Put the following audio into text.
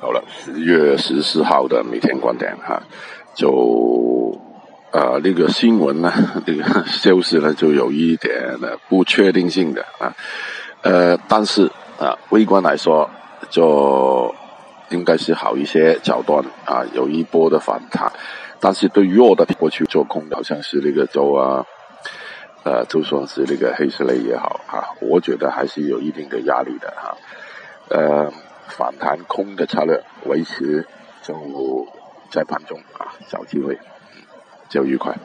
好了，十月十四号的每天观点哈，就呃那个新闻呢，那个消息呢，就有一点的不确定性的啊，呃，但是啊，微观来说，就应该是好一些，脚端啊有一波的反弹，但是对弱的过去做空，好像是那个就啊，呃，就说是那个黑色类也好啊，我觉得还是有一定的压力的哈，呃。反弹空的策略维持，就在盘中啊，找机会，就愉快。